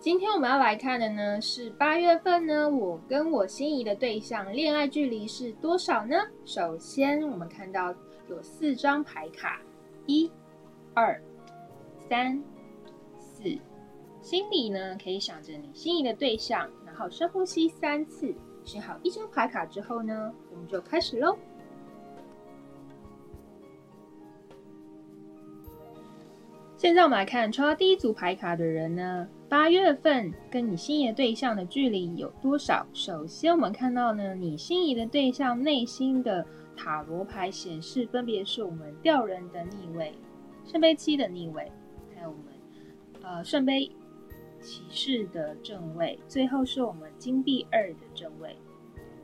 今天我们要来看的呢是八月份呢，我跟我心仪的对象恋爱距离是多少呢？首先，我们看到有四张牌卡，一、二、三、四。心里呢可以想着你心仪的对象，然后深呼吸三次，选好一张牌卡之后呢，我们就开始喽。现在我们来看抽到第一组牌卡的人呢，八月份跟你心仪的对象的距离有多少？首先，我们看到呢，你心仪的对象内心的塔罗牌显示，分别是我们吊人的逆位、圣杯七的逆位，还有我们呃圣杯骑士的正位，最后是我们金币二的正位。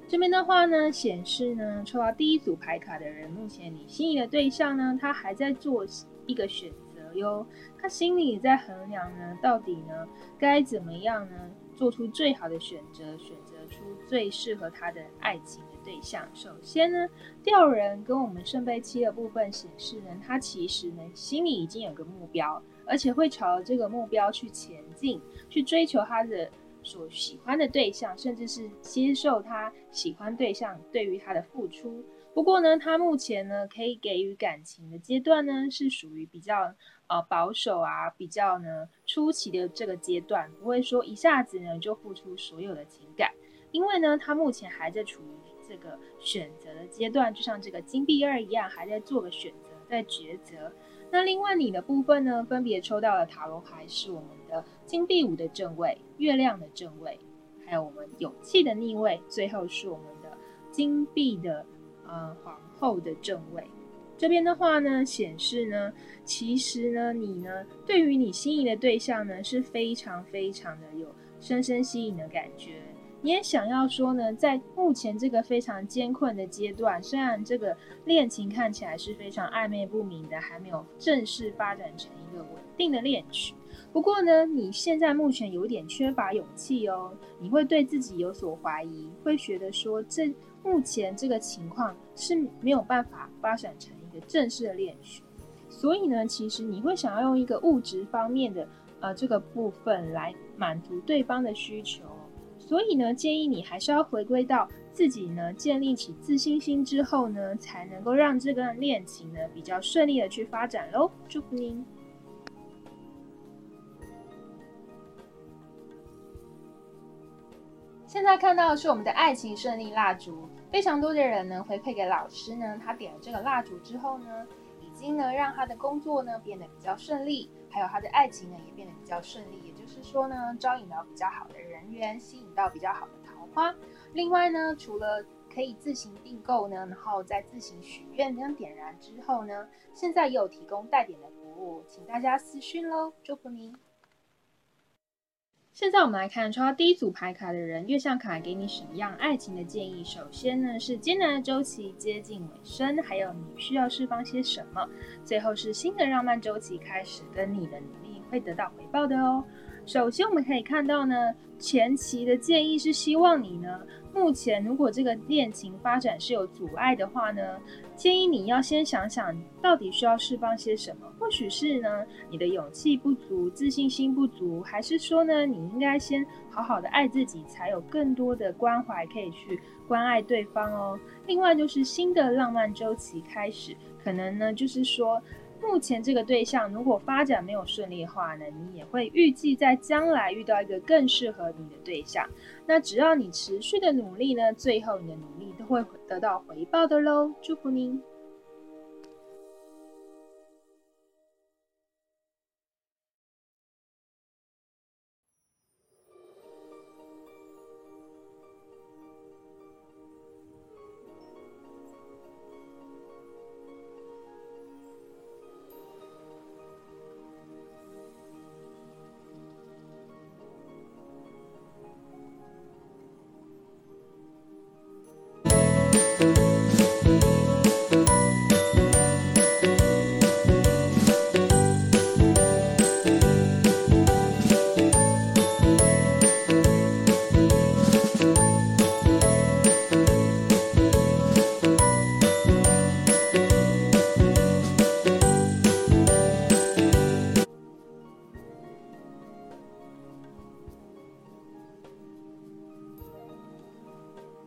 这边的话呢，显示呢，抽到第一组牌卡的人，目前你心仪的对象呢，他还在做一个选。哟，他心里也在衡量呢，到底呢该怎么样呢，做出最好的选择，选择出最适合他的爱情的对象。首先呢，吊人跟我们圣杯七的部分显示呢，他其实呢心里已经有个目标，而且会朝这个目标去前进，去追求他的所喜欢的对象，甚至是接受他喜欢对象对于他的付出。不过呢，他目前呢可以给予感情的阶段呢，是属于比较呃保守啊，比较呢初期的这个阶段，不会说一下子呢就付出所有的情感，因为呢他目前还在处于这个选择的阶段，就像这个金币二一样，还在做个选择，在抉择。那另外你的部分呢，分别抽到了塔罗牌是我们的金币五的正位、月亮的正位，还有我们勇气的逆位，最后是我们的金币的。呃，皇后的正位这边的话呢，显示呢，其实呢，你呢，对于你心仪的对象呢，是非常非常的有深深吸引的感觉。你也想要说呢，在目前这个非常艰困的阶段，虽然这个恋情看起来是非常暧昧不明的，还没有正式发展成一个稳定的恋曲。不过呢，你现在目前有点缺乏勇气哦，你会对自己有所怀疑，会觉得说这。目前这个情况是没有办法发展成一个正式的恋曲，所以呢，其实你会想要用一个物质方面的呃这个部分来满足对方的需求，所以呢，建议你还是要回归到自己呢，建立起自信心之后呢，才能够让这段恋情呢比较顺利的去发展喽。祝福您。现在看到的是我们的爱情顺利蜡烛，非常多的人呢回馈给老师呢，他点了这个蜡烛之后呢，已经呢让他的工作呢变得比较顺利，还有他的爱情呢也变得比较顺利，也就是说呢，招引到比较好的人缘，吸引到比较好的桃花。另外呢，除了可以自行订购呢，然后再自行许愿跟点燃之后呢，现在也有提供带点的服务，请大家私讯喽，祝福您。现在我们来看抽到第一组牌卡的人，月相卡给你什么样爱情的建议？首先呢是艰难的周期接近尾声，还有你需要释放些什么？最后是新的浪漫周期开始，跟你的努力会得到回报的哦。首先我们可以看到呢，前期的建议是希望你呢。目前，如果这个恋情发展是有阻碍的话呢，建议你要先想想到底需要释放些什么。或许是呢，你的勇气不足、自信心不足，还是说呢，你应该先好好的爱自己，才有更多的关怀可以去关爱对方哦。另外就是新的浪漫周期开始，可能呢就是说。目前这个对象如果发展没有顺利的话呢，你也会预计在将来遇到一个更适合你的对象。那只要你持续的努力呢，最后你的努力都会得到回报的喽。祝福您。